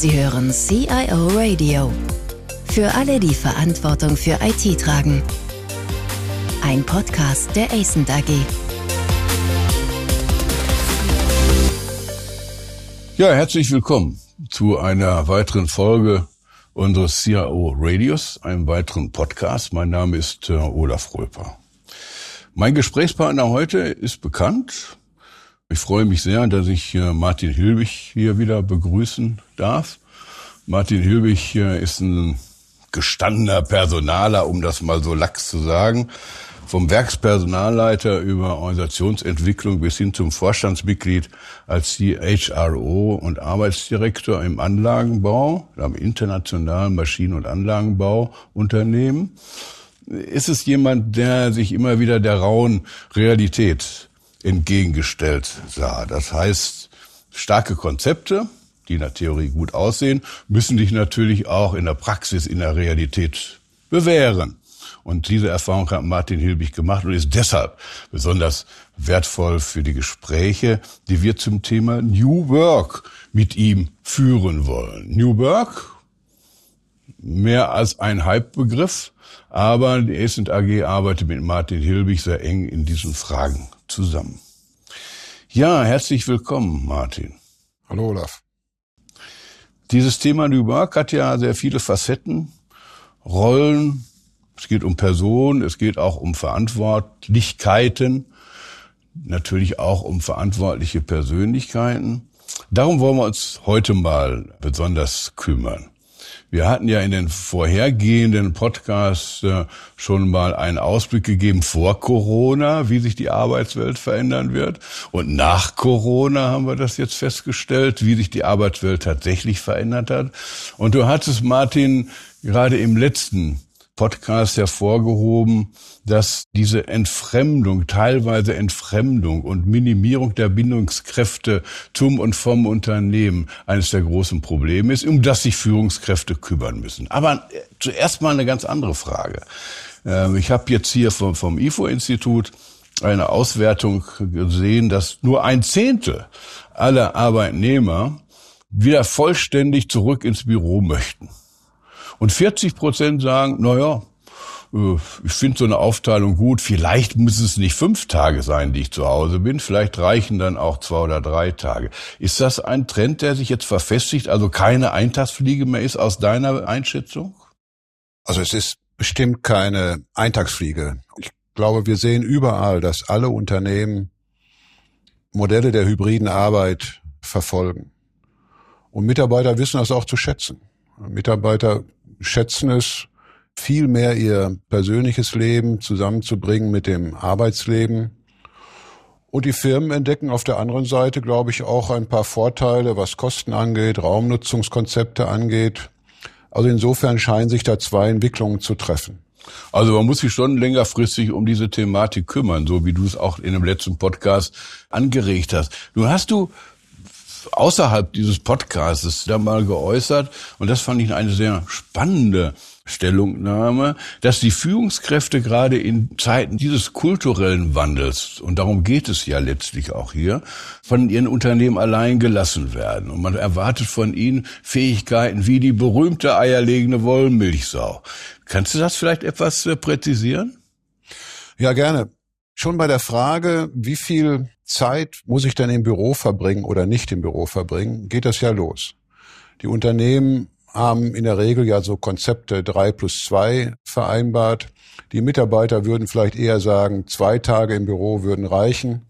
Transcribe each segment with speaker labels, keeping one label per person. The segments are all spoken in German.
Speaker 1: Sie hören CIO Radio. Für alle, die Verantwortung für IT tragen. Ein Podcast der ACENT AG.
Speaker 2: Ja, herzlich willkommen zu einer weiteren Folge unseres CIO Radios, einem weiteren Podcast. Mein Name ist äh, Olaf Röper. Mein Gesprächspartner heute ist bekannt. Ich freue mich sehr, dass ich äh, Martin Hilbig hier wieder begrüßen darf. Martin Hilbig äh, ist ein gestandener Personaler, um das mal so lax zu sagen vom Werkspersonalleiter über Organisationsentwicklung bis hin zum Vorstandsmitglied als CHRO und Arbeitsdirektor im Anlagenbau, am internationalen Maschinen- und Anlagenbauunternehmen. Ist es jemand, der sich immer wieder der rauen Realität entgegengestellt sah? Das heißt, starke Konzepte, die in der Theorie gut aussehen, müssen dich natürlich auch in der Praxis, in der Realität bewähren. Und diese Erfahrung hat Martin Hilbig gemacht und ist deshalb besonders wertvoll für die Gespräche, die wir zum Thema New Work mit ihm führen wollen. New Work, mehr als ein Hype-Begriff, aber die Essent AG arbeitet mit Martin Hilbig sehr eng in diesen Fragen zusammen. Ja, herzlich willkommen, Martin.
Speaker 3: Hallo, Olaf.
Speaker 2: Dieses Thema New Work hat ja sehr viele Facetten, Rollen, es geht um Personen, es geht auch um Verantwortlichkeiten, natürlich auch um verantwortliche Persönlichkeiten. Darum wollen wir uns heute mal besonders kümmern. Wir hatten ja in den vorhergehenden Podcasts äh, schon mal einen Ausblick gegeben vor Corona, wie sich die Arbeitswelt verändern wird. Und nach Corona haben wir das jetzt festgestellt, wie sich die Arbeitswelt tatsächlich verändert hat. Und du hattest, Martin, gerade im letzten Podcast hervorgehoben, dass diese Entfremdung, teilweise Entfremdung und Minimierung der Bindungskräfte zum und vom Unternehmen eines der großen Probleme ist, um das sich Führungskräfte kümmern müssen. Aber äh, zuerst mal eine ganz andere Frage. Ähm, ich habe jetzt hier vom, vom IFO-Institut eine Auswertung gesehen, dass nur ein Zehntel aller Arbeitnehmer wieder vollständig zurück ins Büro möchten. Und 40 Prozent sagen, na ja, äh, ich finde so eine Aufteilung gut. Vielleicht müssen es nicht fünf Tage sein, die ich zu Hause bin. Vielleicht reichen dann auch zwei oder drei Tage. Ist das ein Trend, der sich jetzt verfestigt, also keine Eintagsfliege mehr ist aus deiner Einschätzung?
Speaker 3: Also es ist bestimmt keine Eintagsfliege. Ich glaube, wir sehen überall, dass alle Unternehmen Modelle der hybriden Arbeit verfolgen. Und Mitarbeiter wissen das auch zu schätzen. Mitarbeiter schätzen es, viel mehr ihr persönliches Leben zusammenzubringen mit dem Arbeitsleben. Und die Firmen entdecken auf der anderen Seite, glaube ich, auch ein paar Vorteile, was Kosten angeht, Raumnutzungskonzepte angeht. Also insofern scheinen sich da zwei Entwicklungen zu treffen.
Speaker 2: Also man muss sich schon längerfristig um diese Thematik kümmern, so wie du es auch in dem letzten Podcast angeregt hast. Nun hast du außerhalb dieses Podcasts da mal geäußert, und das fand ich eine sehr spannende Stellungnahme, dass die Führungskräfte gerade in Zeiten dieses kulturellen Wandels, und darum geht es ja letztlich auch hier, von ihren Unternehmen allein gelassen werden. Und man erwartet von ihnen Fähigkeiten wie die berühmte eierlegende Wollmilchsau. Kannst du das vielleicht etwas äh, präzisieren?
Speaker 3: Ja, gerne. Schon bei der Frage, wie viel Zeit muss ich denn im Büro verbringen oder nicht im Büro verbringen, geht das ja los. Die Unternehmen haben in der Regel ja so Konzepte drei plus zwei vereinbart. Die Mitarbeiter würden vielleicht eher sagen, zwei Tage im Büro würden reichen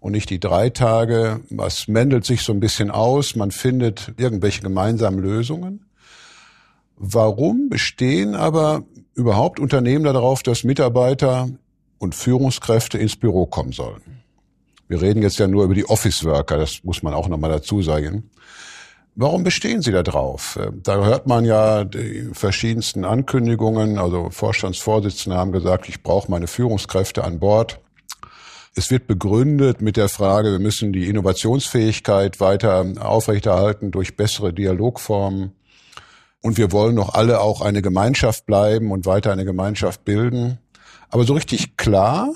Speaker 3: und nicht die drei Tage. Was mändelt sich so ein bisschen aus? Man findet irgendwelche gemeinsamen Lösungen. Warum bestehen aber überhaupt Unternehmen darauf, dass Mitarbeiter und Führungskräfte ins Büro kommen sollen? Wir reden jetzt ja nur über die Office Worker, das muss man auch nochmal dazu sagen. Warum bestehen Sie da drauf? Da hört man ja die verschiedensten Ankündigungen. Also Vorstandsvorsitzende haben gesagt, ich brauche meine Führungskräfte an Bord. Es wird begründet mit der Frage, wir müssen die Innovationsfähigkeit weiter aufrechterhalten durch bessere Dialogformen. Und wir wollen doch alle auch eine Gemeinschaft bleiben und weiter eine Gemeinschaft bilden. Aber so richtig klar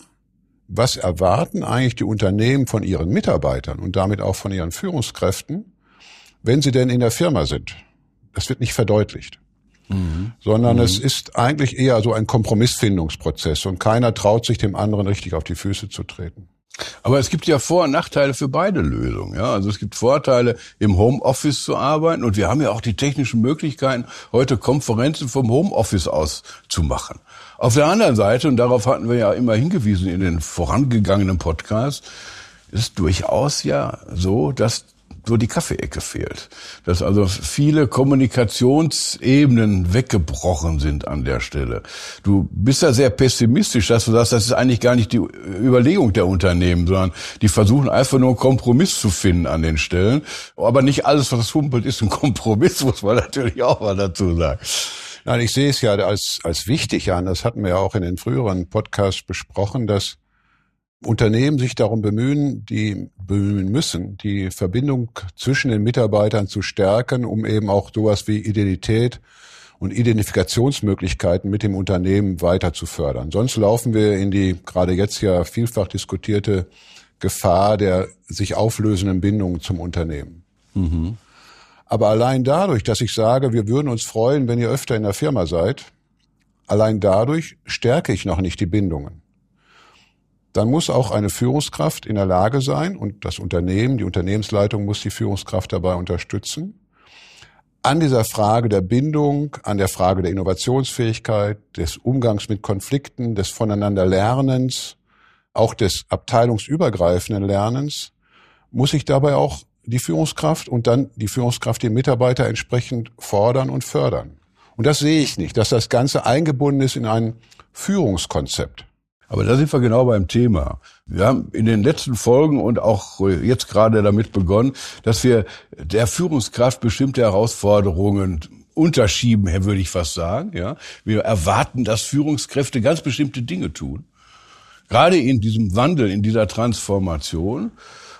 Speaker 3: was erwarten eigentlich die Unternehmen von ihren Mitarbeitern und damit auch von ihren Führungskräften, wenn sie denn in der Firma sind? das wird nicht verdeutlicht. Mhm. Sondern mhm. es ist eigentlich eher so ein Kompromissfindungsprozess und keiner traut sich dem anderen richtig auf die Füße zu treten.
Speaker 2: Aber es gibt ja Vor- und Nachteile für beide Lösungen. Ja, also es gibt Vorteile, im Homeoffice zu arbeiten und wir haben ja auch die technischen Möglichkeiten, heute Konferenzen vom Homeoffice aus zu machen. Auf der anderen Seite, und darauf hatten wir ja immer hingewiesen in den vorangegangenen Podcasts, ist durchaus ja so, dass so die Kaffeeecke fehlt. Dass also viele Kommunikationsebenen weggebrochen sind an der Stelle. Du bist ja sehr pessimistisch, dass du sagst, das ist eigentlich gar nicht die Überlegung der Unternehmen, sondern die versuchen einfach nur einen Kompromiss zu finden an den Stellen. Aber nicht alles, was humpelt, ist ein Kompromiss, muss man natürlich auch mal dazu sagen.
Speaker 3: Nein, ich sehe es ja als, als wichtig an. Das hatten wir ja auch in den früheren Podcasts besprochen, dass Unternehmen sich darum bemühen, die bemühen müssen, die Verbindung zwischen den Mitarbeitern zu stärken, um eben auch sowas wie Identität und Identifikationsmöglichkeiten mit dem Unternehmen weiter zu fördern. Sonst laufen wir in die gerade jetzt ja vielfach diskutierte Gefahr der sich auflösenden Bindungen zum Unternehmen. Mhm. Aber allein dadurch, dass ich sage, wir würden uns freuen, wenn ihr öfter in der Firma seid, allein dadurch stärke ich noch nicht die Bindungen dann muss auch eine Führungskraft in der Lage sein und das Unternehmen, die Unternehmensleitung muss die Führungskraft dabei unterstützen, an dieser Frage der Bindung, an der Frage der Innovationsfähigkeit, des Umgangs mit Konflikten, des Voneinanderlernens, auch des abteilungsübergreifenden Lernens, muss sich dabei auch die Führungskraft und dann die Führungskraft die Mitarbeiter entsprechend fordern und fördern. Und das sehe ich nicht, dass das Ganze eingebunden ist in ein Führungskonzept.
Speaker 2: Aber da sind wir genau beim Thema. Wir haben in den letzten Folgen und auch jetzt gerade damit begonnen, dass wir der Führungskraft bestimmte Herausforderungen unterschieben, würde ich fast sagen. Ja, wir erwarten, dass Führungskräfte ganz bestimmte Dinge tun. Gerade in diesem Wandel, in dieser Transformation.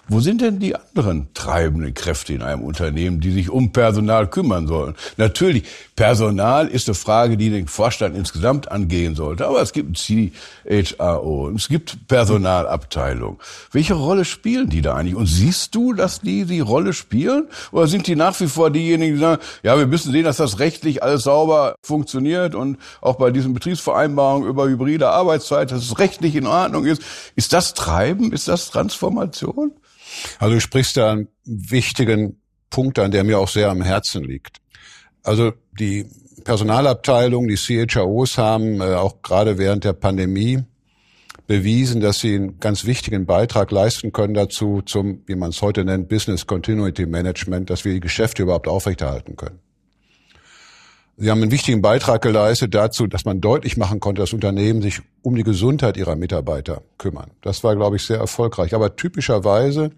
Speaker 2: Wo sind denn die anderen treibenden Kräfte in einem Unternehmen, die sich um Personal kümmern sollen? Natürlich, Personal ist eine Frage, die den Vorstand insgesamt angehen sollte. Aber es gibt ein CHRO, es gibt Personalabteilung. Welche Rolle spielen die da eigentlich? Und siehst du, dass die die Rolle spielen? Oder sind die nach wie vor diejenigen, die sagen, ja, wir müssen sehen, dass das rechtlich alles sauber funktioniert und auch bei diesen Betriebsvereinbarungen über hybride Arbeitszeit, dass es rechtlich in Ordnung ist. Ist das Treiben? Ist das Transformation?
Speaker 3: Also du sprichst da einen wichtigen Punkt an, der mir auch sehr am Herzen liegt. Also die Personalabteilung, die CHROs haben äh, auch gerade während der Pandemie bewiesen, dass sie einen ganz wichtigen Beitrag leisten können dazu, zum, wie man es heute nennt, Business Continuity Management, dass wir die Geschäfte überhaupt aufrechterhalten können. Sie haben einen wichtigen Beitrag geleistet dazu, dass man deutlich machen konnte, dass Unternehmen sich um die Gesundheit ihrer Mitarbeiter kümmern. Das war, glaube ich, sehr erfolgreich. Aber typischerweise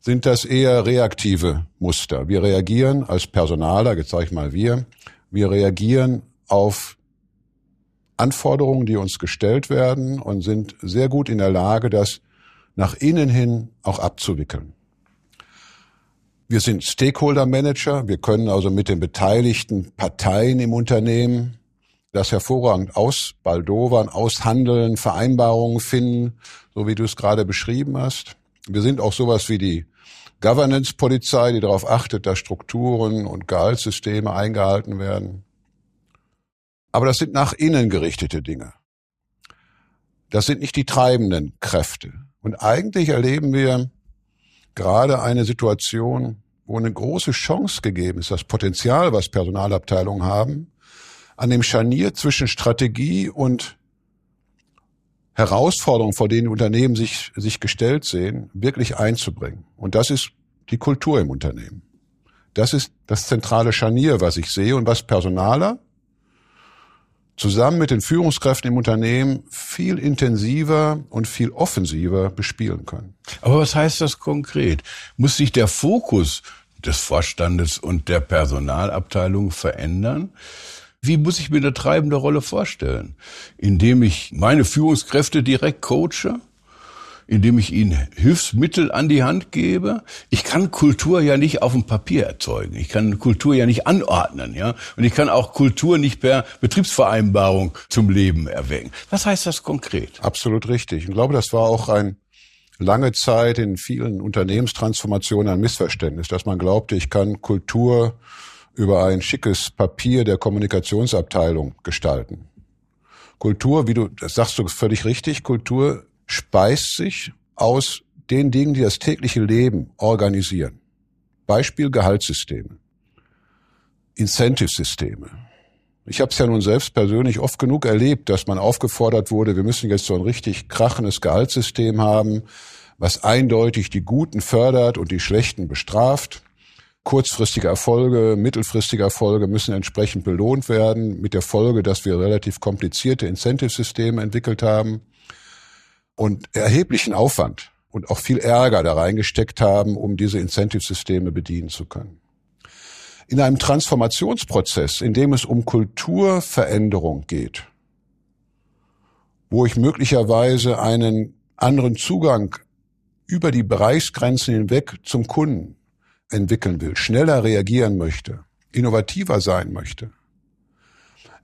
Speaker 3: sind das eher reaktive Muster. Wir reagieren als Personaler, jetzt sage ich mal wir, wir reagieren auf Anforderungen, die uns gestellt werden und sind sehr gut in der Lage, das nach innen hin auch abzuwickeln. Wir sind Stakeholder Manager. Wir können also mit den beteiligten Parteien im Unternehmen das hervorragend ausbaldowern, aushandeln, Vereinbarungen finden, so wie du es gerade beschrieben hast. Wir sind auch sowas wie die Governance-Polizei, die darauf achtet, dass Strukturen und Gehaltssysteme eingehalten werden. Aber das sind nach innen gerichtete Dinge. Das sind nicht die treibenden Kräfte. Und eigentlich erleben wir gerade eine Situation, wo eine große Chance gegeben ist, das Potenzial, was Personalabteilungen haben, an dem Scharnier zwischen Strategie und Herausforderungen, vor denen Unternehmen sich, sich gestellt sehen, wirklich einzubringen. Und das ist die Kultur im Unternehmen. Das ist das zentrale Scharnier, was ich sehe und was Personaler zusammen mit den Führungskräften im Unternehmen viel intensiver und viel offensiver bespielen können.
Speaker 2: Aber was heißt das konkret? Muss sich der Fokus des Vorstandes und der Personalabteilung verändern? Wie muss ich mir eine treibende Rolle vorstellen? Indem ich meine Führungskräfte direkt coache? Indem ich ihnen Hilfsmittel an die Hand gebe. Ich kann Kultur ja nicht auf dem Papier erzeugen. Ich kann Kultur ja nicht anordnen, ja. Und ich kann auch Kultur nicht per Betriebsvereinbarung zum Leben erwecken. Was heißt das konkret?
Speaker 3: Absolut richtig. Ich glaube, das war auch ein lange Zeit in vielen Unternehmenstransformationen ein Missverständnis, dass man glaubte, ich kann Kultur über ein schickes Papier der Kommunikationsabteilung gestalten. Kultur, wie du, das sagst du völlig richtig, Kultur speist sich aus den Dingen, die das tägliche Leben organisieren. Beispiel Gehaltssysteme, Incentive-Systeme. Ich habe es ja nun selbst persönlich oft genug erlebt, dass man aufgefordert wurde, wir müssen jetzt so ein richtig krachendes Gehaltssystem haben, was eindeutig die Guten fördert und die Schlechten bestraft. Kurzfristige Erfolge, mittelfristige Erfolge müssen entsprechend belohnt werden, mit der Folge, dass wir relativ komplizierte Incentive-Systeme entwickelt haben und erheblichen Aufwand und auch viel Ärger da reingesteckt haben, um diese Incentive-Systeme bedienen zu können. In einem Transformationsprozess, in dem es um Kulturveränderung geht, wo ich möglicherweise einen anderen Zugang über die Bereichsgrenzen hinweg zum Kunden entwickeln will, schneller reagieren möchte, innovativer sein möchte,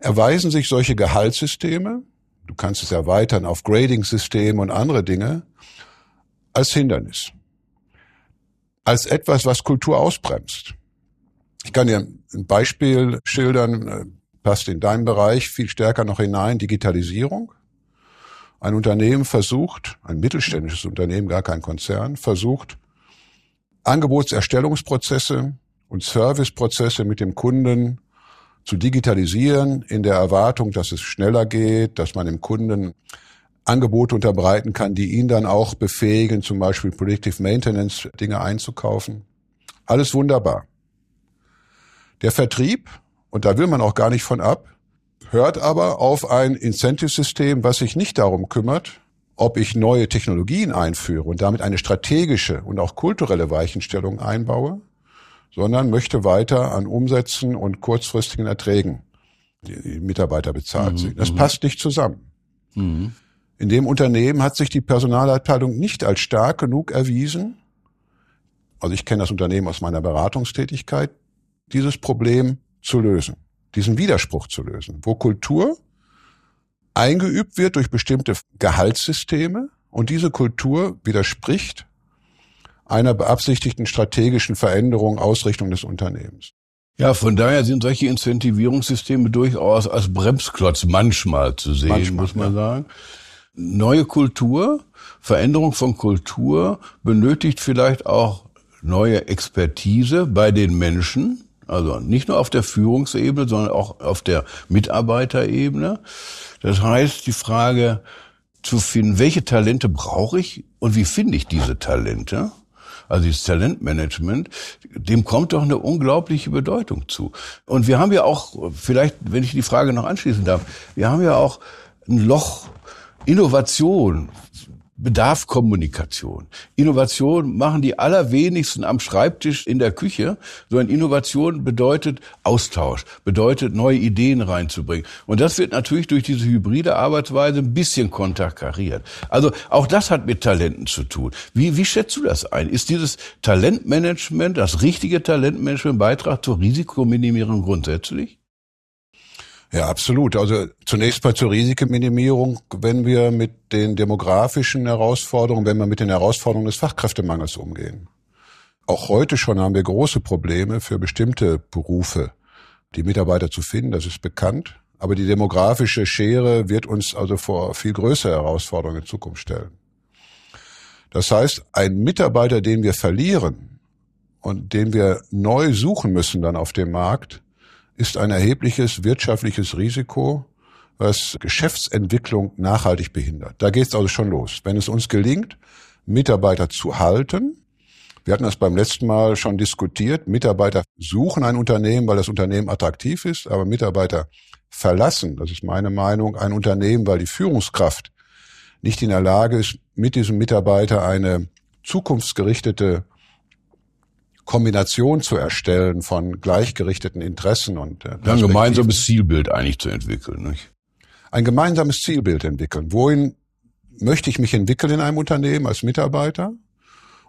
Speaker 3: erweisen sich solche Gehaltssysteme, du kannst es erweitern auf Grading-Systeme und andere Dinge, als Hindernis. Als etwas, was Kultur ausbremst. Ich kann dir ein Beispiel schildern, äh, passt in deinem Bereich viel stärker noch hinein, Digitalisierung. Ein Unternehmen versucht, ein mittelständisches Unternehmen, gar kein Konzern, versucht, Angebotserstellungsprozesse und Serviceprozesse mit dem Kunden zu digitalisieren in der Erwartung, dass es schneller geht, dass man dem Kunden Angebote unterbreiten kann, die ihn dann auch befähigen, zum Beispiel Predictive Maintenance Dinge einzukaufen. Alles wunderbar. Der Vertrieb, und da will man auch gar nicht von ab, hört aber auf ein Incentive-System, was sich nicht darum kümmert, ob ich neue Technologien einführe und damit eine strategische und auch kulturelle Weichenstellung einbaue, sondern möchte weiter an Umsätzen und kurzfristigen Erträgen die Mitarbeiter bezahlt mhm. Das mhm. passt nicht zusammen. Mhm. In dem Unternehmen hat sich die Personalabteilung nicht als stark genug erwiesen, also ich kenne das Unternehmen aus meiner Beratungstätigkeit, dieses Problem zu lösen, diesen Widerspruch zu lösen, wo Kultur eingeübt wird durch bestimmte Gehaltssysteme und diese Kultur widerspricht einer beabsichtigten strategischen Veränderung, Ausrichtung des Unternehmens.
Speaker 2: Ja, von daher sind solche Incentivierungssysteme durchaus als Bremsklotz manchmal zu sehen, manchmal, muss man ja. sagen. Neue Kultur, Veränderung von Kultur benötigt vielleicht auch neue Expertise bei den Menschen, also nicht nur auf der Führungsebene, sondern auch auf der Mitarbeiterebene. Das heißt, die Frage zu finden, welche Talente brauche ich und wie finde ich diese Talente? Also dieses Talentmanagement, dem kommt doch eine unglaubliche Bedeutung zu. Und wir haben ja auch, vielleicht, wenn ich die Frage noch anschließen darf, wir haben ja auch ein Loch Innovation, bedarf Kommunikation. Innovation machen die allerwenigsten am Schreibtisch in der Küche, sondern Innovation bedeutet Austausch, bedeutet neue Ideen reinzubringen. Und das wird natürlich durch diese hybride Arbeitsweise ein bisschen konterkariert. Also auch das hat mit Talenten zu tun. Wie, wie schätzt du das ein? Ist dieses Talentmanagement, das richtige Talentmanagement Beitrag zur Risikominimierung grundsätzlich?
Speaker 3: Ja, absolut. Also zunächst mal zur Risikominimierung, wenn wir mit den demografischen Herausforderungen, wenn wir mit den Herausforderungen des Fachkräftemangels umgehen. Auch heute schon haben wir große Probleme für bestimmte Berufe, die Mitarbeiter zu finden, das ist bekannt. Aber die demografische Schere wird uns also vor viel größere Herausforderungen in Zukunft stellen. Das heißt, ein Mitarbeiter, den wir verlieren und den wir neu suchen müssen dann auf dem Markt, ist ein erhebliches wirtschaftliches Risiko, was Geschäftsentwicklung nachhaltig behindert. Da geht es also schon los. Wenn es uns gelingt, Mitarbeiter zu halten, wir hatten das beim letzten Mal schon diskutiert, Mitarbeiter suchen ein Unternehmen, weil das Unternehmen attraktiv ist, aber Mitarbeiter verlassen, das ist meine Meinung, ein Unternehmen, weil die Führungskraft nicht in der Lage ist, mit diesem Mitarbeiter eine zukunftsgerichtete Kombination zu erstellen von gleichgerichteten Interessen und
Speaker 2: äh, ein gemeinsames Zielbild eigentlich zu entwickeln. Nicht?
Speaker 3: Ein gemeinsames Zielbild entwickeln. Wohin möchte ich mich entwickeln in einem Unternehmen als Mitarbeiter?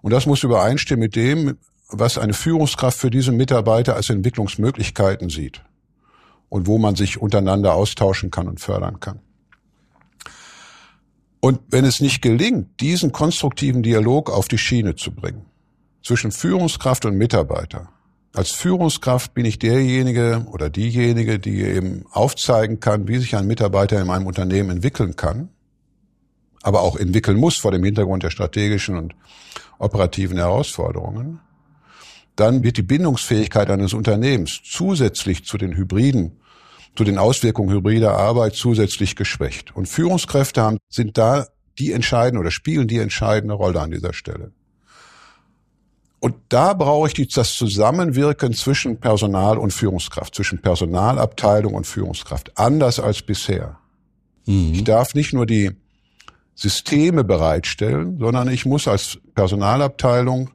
Speaker 3: Und das muss übereinstimmen mit dem, was eine Führungskraft für diesen Mitarbeiter als Entwicklungsmöglichkeiten sieht und wo man sich untereinander austauschen kann und fördern kann. Und wenn es nicht gelingt, diesen konstruktiven Dialog auf die Schiene zu bringen, zwischen Führungskraft und Mitarbeiter, Als Führungskraft bin ich derjenige oder diejenige, die eben aufzeigen kann, wie sich ein Mitarbeiter in meinem Unternehmen entwickeln kann, aber auch entwickeln muss vor dem Hintergrund der strategischen und operativen Herausforderungen. Dann wird die Bindungsfähigkeit eines Unternehmens zusätzlich zu den Hybriden, zu den Auswirkungen hybrider Arbeit zusätzlich geschwächt. Und Führungskräfte haben, sind da die entscheidende oder spielen die entscheidende Rolle an dieser Stelle. Und da brauche ich die, das Zusammenwirken zwischen Personal und Führungskraft, zwischen Personalabteilung und Führungskraft, anders als bisher. Mhm. Ich darf nicht nur die Systeme bereitstellen, sondern ich muss als Personalabteilung,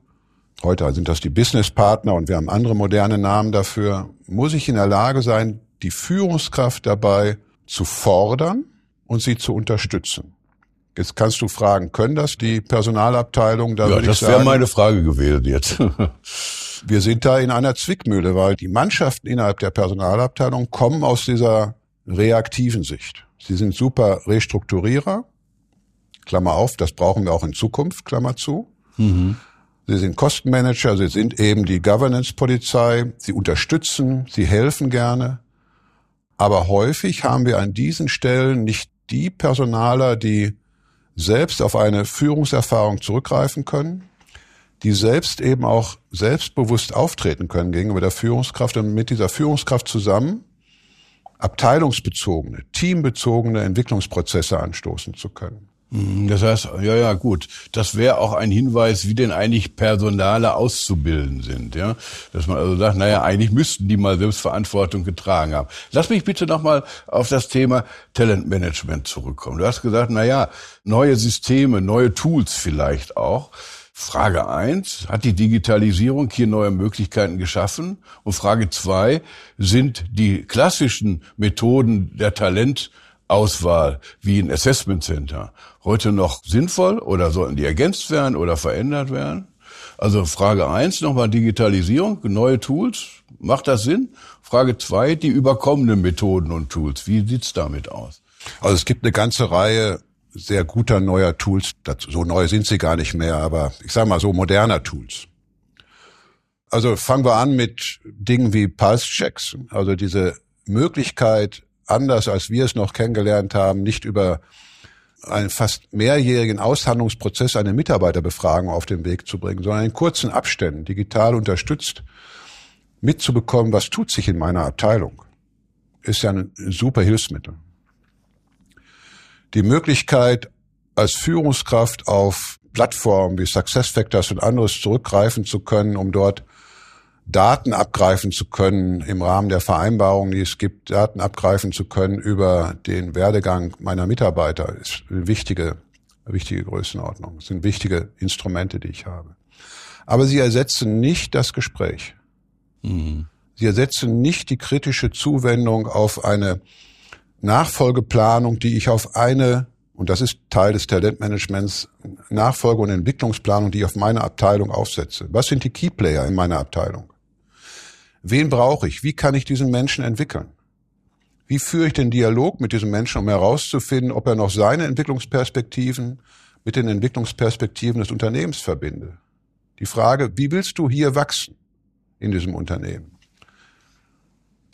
Speaker 3: heute sind das die Businesspartner und wir haben andere moderne Namen dafür, muss ich in der Lage sein, die Führungskraft dabei zu fordern und sie zu unterstützen. Jetzt kannst du fragen, können das die Personalabteilung?
Speaker 2: Da ja, das wäre meine Frage gewesen jetzt.
Speaker 3: wir sind da in einer Zwickmühle, weil die Mannschaften innerhalb der Personalabteilung kommen aus dieser reaktiven Sicht. Sie sind super Restrukturierer, Klammer auf, das brauchen wir auch in Zukunft, Klammer zu. Mhm. Sie sind Kostenmanager, sie sind eben die Governance-Polizei, sie unterstützen, sie helfen gerne. Aber häufig haben wir an diesen Stellen nicht die Personaler, die selbst auf eine Führungserfahrung zurückgreifen können, die selbst eben auch selbstbewusst auftreten können gegenüber der Führungskraft und mit dieser Führungskraft zusammen abteilungsbezogene, teambezogene Entwicklungsprozesse anstoßen zu können.
Speaker 2: Mhm, das heißt, ja, ja, gut. Das wäre auch ein Hinweis, wie denn eigentlich Personale auszubilden sind, ja. Dass man also sagt, naja, eigentlich müssten die mal Selbstverantwortung getragen haben. Lass mich bitte nochmal auf das Thema Talentmanagement zurückkommen. Du hast gesagt, naja, neue Systeme, neue Tools vielleicht auch. Frage eins: Hat die Digitalisierung hier neue Möglichkeiten geschaffen? Und Frage zwei: Sind die klassischen Methoden der Talent Auswahl wie ein Assessment Center heute noch sinnvoll oder sollten die ergänzt werden oder verändert werden? Also Frage eins nochmal Digitalisierung, neue Tools, macht das Sinn? Frage zwei die überkommenen Methoden und Tools, wie sieht's damit aus?
Speaker 3: Also es gibt eine ganze Reihe sehr guter neuer Tools, so neu sind sie gar nicht mehr, aber ich sage mal so moderner Tools. Also fangen wir an mit Dingen wie Pulse-Checks, also diese Möglichkeit, anders als wir es noch kennengelernt haben, nicht über einen fast mehrjährigen Aushandlungsprozess eine Mitarbeiterbefragung auf den Weg zu bringen, sondern in kurzen Abständen, digital unterstützt, mitzubekommen, was tut sich in meiner Abteilung, ist ja ein super Hilfsmittel. Die Möglichkeit, als Führungskraft auf Plattformen wie SuccessFactors und anderes zurückgreifen zu können, um dort Daten abgreifen zu können im Rahmen der Vereinbarung, die es gibt, Daten abgreifen zu können über den Werdegang meiner Mitarbeiter, ist eine wichtige, wichtige Größenordnung. Das sind wichtige Instrumente, die ich habe. Aber sie ersetzen nicht das Gespräch. Mhm. Sie ersetzen nicht die kritische Zuwendung auf eine Nachfolgeplanung, die ich auf eine, und das ist Teil des Talentmanagements, Nachfolge- und Entwicklungsplanung, die ich auf meine Abteilung aufsetze. Was sind die Keyplayer in meiner Abteilung? Wen brauche ich? Wie kann ich diesen Menschen entwickeln? Wie führe ich den Dialog mit diesem Menschen, um herauszufinden, ob er noch seine Entwicklungsperspektiven mit den Entwicklungsperspektiven des Unternehmens verbinde? Die Frage, wie willst du hier wachsen in diesem Unternehmen?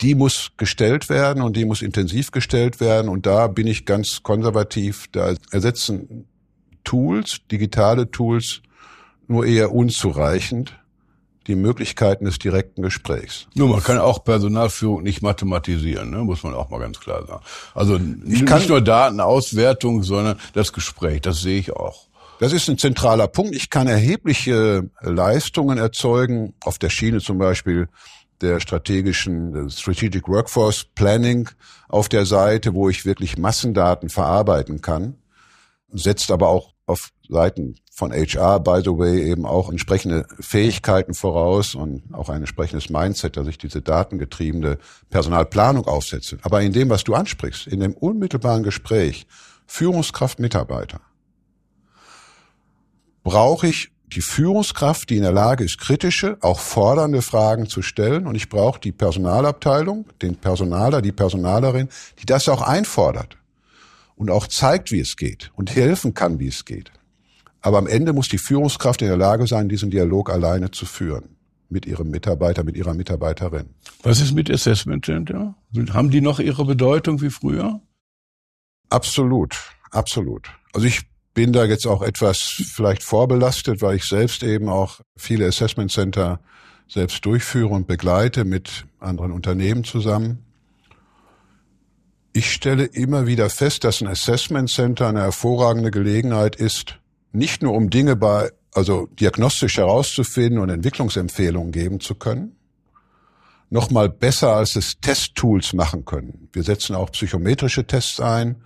Speaker 3: Die muss gestellt werden und die muss intensiv gestellt werden. Und da bin ich ganz konservativ. Da ersetzen Tools, digitale Tools, nur eher unzureichend die Möglichkeiten des direkten Gesprächs.
Speaker 2: Nur man kann auch Personalführung nicht mathematisieren, ne? muss man auch mal ganz klar sagen. Also ich nicht nur Datenauswertung, sondern das Gespräch, das sehe ich auch.
Speaker 3: Das ist ein zentraler Punkt. Ich kann erhebliche Leistungen erzeugen, auf der Schiene zum Beispiel der strategischen Strategic Workforce Planning auf der Seite, wo ich wirklich Massendaten verarbeiten kann, setzt aber auch auf Seiten von HR, by the way, eben auch entsprechende Fähigkeiten voraus und auch ein entsprechendes Mindset, dass ich diese datengetriebene Personalplanung aufsetze. Aber in dem, was du ansprichst, in dem unmittelbaren Gespräch, Führungskraft, Mitarbeiter, brauche ich die Führungskraft, die in der Lage ist, kritische, auch fordernde Fragen zu stellen. Und ich brauche die Personalabteilung, den Personaler, die Personalerin, die das auch einfordert und auch zeigt, wie es geht und helfen kann, wie es geht. Aber am Ende muss die Führungskraft in der Lage sein, diesen Dialog alleine zu führen. mit ihrem Mitarbeiter, mit ihrer Mitarbeiterin.
Speaker 2: Was ist mit Assessment Center? Haben die noch ihre Bedeutung wie früher?
Speaker 3: Absolut, absolut. Also ich bin da jetzt auch etwas vielleicht vorbelastet, weil ich selbst eben auch viele Assessment Center selbst durchführe und begleite mit anderen Unternehmen zusammen. Ich stelle immer wieder fest, dass ein Assessment Center eine hervorragende Gelegenheit ist, nicht nur um Dinge bei, also diagnostisch herauszufinden und Entwicklungsempfehlungen geben zu können, noch mal besser als es Testtools machen können. Wir setzen auch psychometrische Tests ein,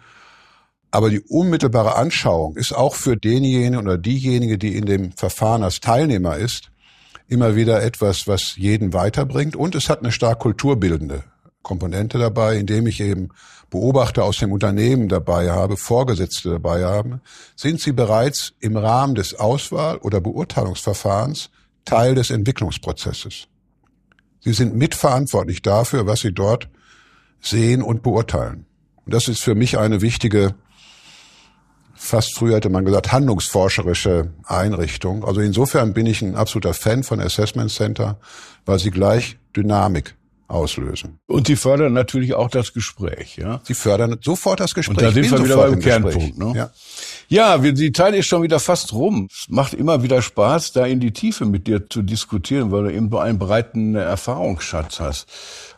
Speaker 3: aber die unmittelbare Anschauung ist auch für denjenigen oder diejenige, die in dem Verfahren als Teilnehmer ist, immer wieder etwas, was jeden weiterbringt. Und es hat eine stark kulturbildende Komponente dabei, indem ich eben Beobachter aus dem Unternehmen dabei habe, Vorgesetzte dabei habe, sind sie bereits im Rahmen des Auswahl- oder Beurteilungsverfahrens Teil des Entwicklungsprozesses. Sie sind mitverantwortlich dafür, was sie dort sehen und beurteilen. Und das ist für mich eine wichtige fast früher hätte man gesagt, handlungsforscherische Einrichtung. Also insofern bin ich ein absoluter Fan von Assessment Center, weil sie gleich Dynamik auslösen.
Speaker 2: Und sie fördern natürlich auch das Gespräch, ja?
Speaker 3: Sie fördern sofort das Gespräch.
Speaker 2: Und da sind wir wieder beim Kernpunkt, ne?
Speaker 3: Ja.
Speaker 2: Ja, wir, die Zeit ist schon wieder fast rum. Es macht immer wieder Spaß, da in die Tiefe mit dir zu diskutieren, weil du eben so einen breiten Erfahrungsschatz hast.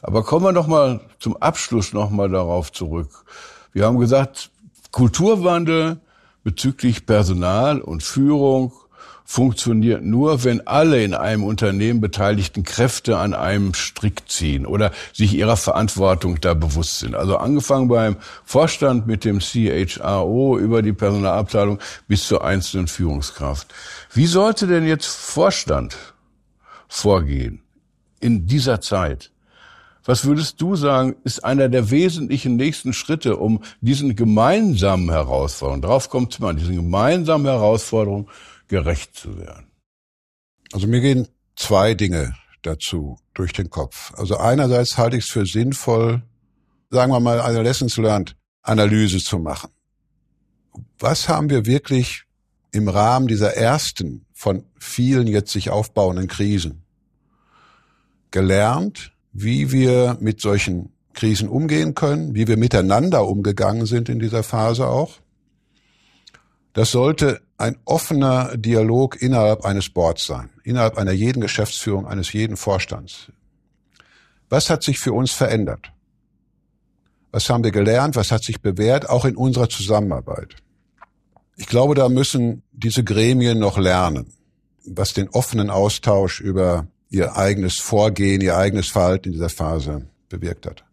Speaker 2: Aber kommen wir noch mal zum Abschluss noch mal darauf zurück. Wir haben gesagt, Kulturwandel, bezüglich Personal und Führung funktioniert nur, wenn alle in einem Unternehmen beteiligten Kräfte an einem Strick ziehen oder sich ihrer Verantwortung da bewusst sind. Also angefangen beim Vorstand mit dem CHRO über die Personalabteilung bis zur einzelnen Führungskraft. Wie sollte denn jetzt Vorstand vorgehen in dieser Zeit? Was würdest du sagen, ist einer der wesentlichen nächsten Schritte, um diesen gemeinsamen Herausforderungen, darauf kommt es mal, diesen gemeinsamen Herausforderungen gerecht zu werden?
Speaker 3: Also mir gehen zwei Dinge dazu durch den Kopf. Also einerseits halte ich es für sinnvoll, sagen wir mal, eine Lessons Learned Analyse zu machen. Was haben wir wirklich im Rahmen dieser ersten von vielen jetzt sich aufbauenden Krisen gelernt, wie wir mit solchen Krisen umgehen können, wie wir miteinander umgegangen sind in dieser Phase auch. Das sollte ein offener Dialog innerhalb eines Boards sein, innerhalb einer jeden Geschäftsführung, eines jeden Vorstands. Was hat sich für uns verändert? Was haben wir gelernt? Was hat sich bewährt, auch in unserer Zusammenarbeit? Ich glaube, da müssen diese Gremien noch lernen, was den offenen Austausch über ihr eigenes Vorgehen, ihr eigenes Verhalten in dieser Phase bewirkt hat.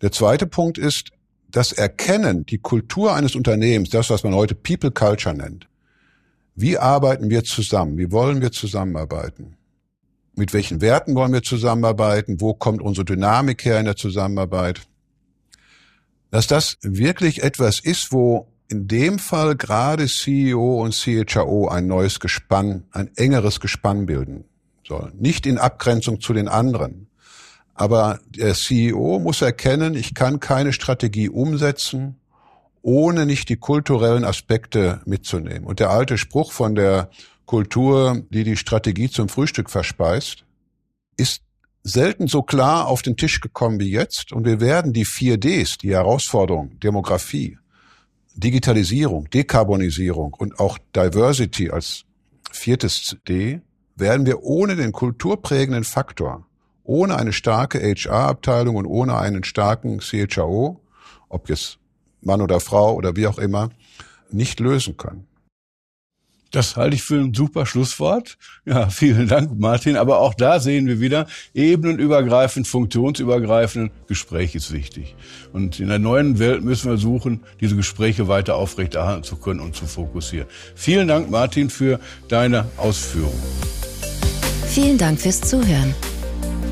Speaker 3: Der zweite Punkt ist das Erkennen, die Kultur eines Unternehmens, das, was man heute People Culture nennt. Wie arbeiten wir zusammen? Wie wollen wir zusammenarbeiten? Mit welchen Werten wollen wir zusammenarbeiten? Wo kommt unsere Dynamik her in der Zusammenarbeit? Dass das wirklich etwas ist, wo in dem Fall gerade CEO und CHRO ein neues Gespann, ein engeres Gespann bilden sollen. Nicht in Abgrenzung zu den anderen. Aber der CEO muss erkennen, ich kann keine Strategie umsetzen, ohne nicht die kulturellen Aspekte mitzunehmen. Und der alte Spruch von der Kultur, die die Strategie zum Frühstück verspeist, ist selten so klar auf den Tisch gekommen wie jetzt. Und wir werden die vier Ds, die Herausforderung, Demografie, Digitalisierung, Dekarbonisierung und auch Diversity als viertes D, werden wir ohne den kulturprägenden Faktor, ohne eine starke HR-Abteilung und ohne einen starken CHRO, ob jetzt Mann oder Frau oder wie auch immer, nicht lösen können.
Speaker 2: Das halte ich für ein super Schlusswort. Ja, vielen Dank, Martin. Aber auch da sehen wir wieder, ebenenübergreifend, funktionsübergreifend, Gespräch ist wichtig. Und in der neuen Welt müssen wir suchen, diese Gespräche weiter aufrechterhalten zu können und zu fokussieren. Vielen Dank, Martin, für deine Ausführungen.
Speaker 1: Vielen Dank fürs Zuhören.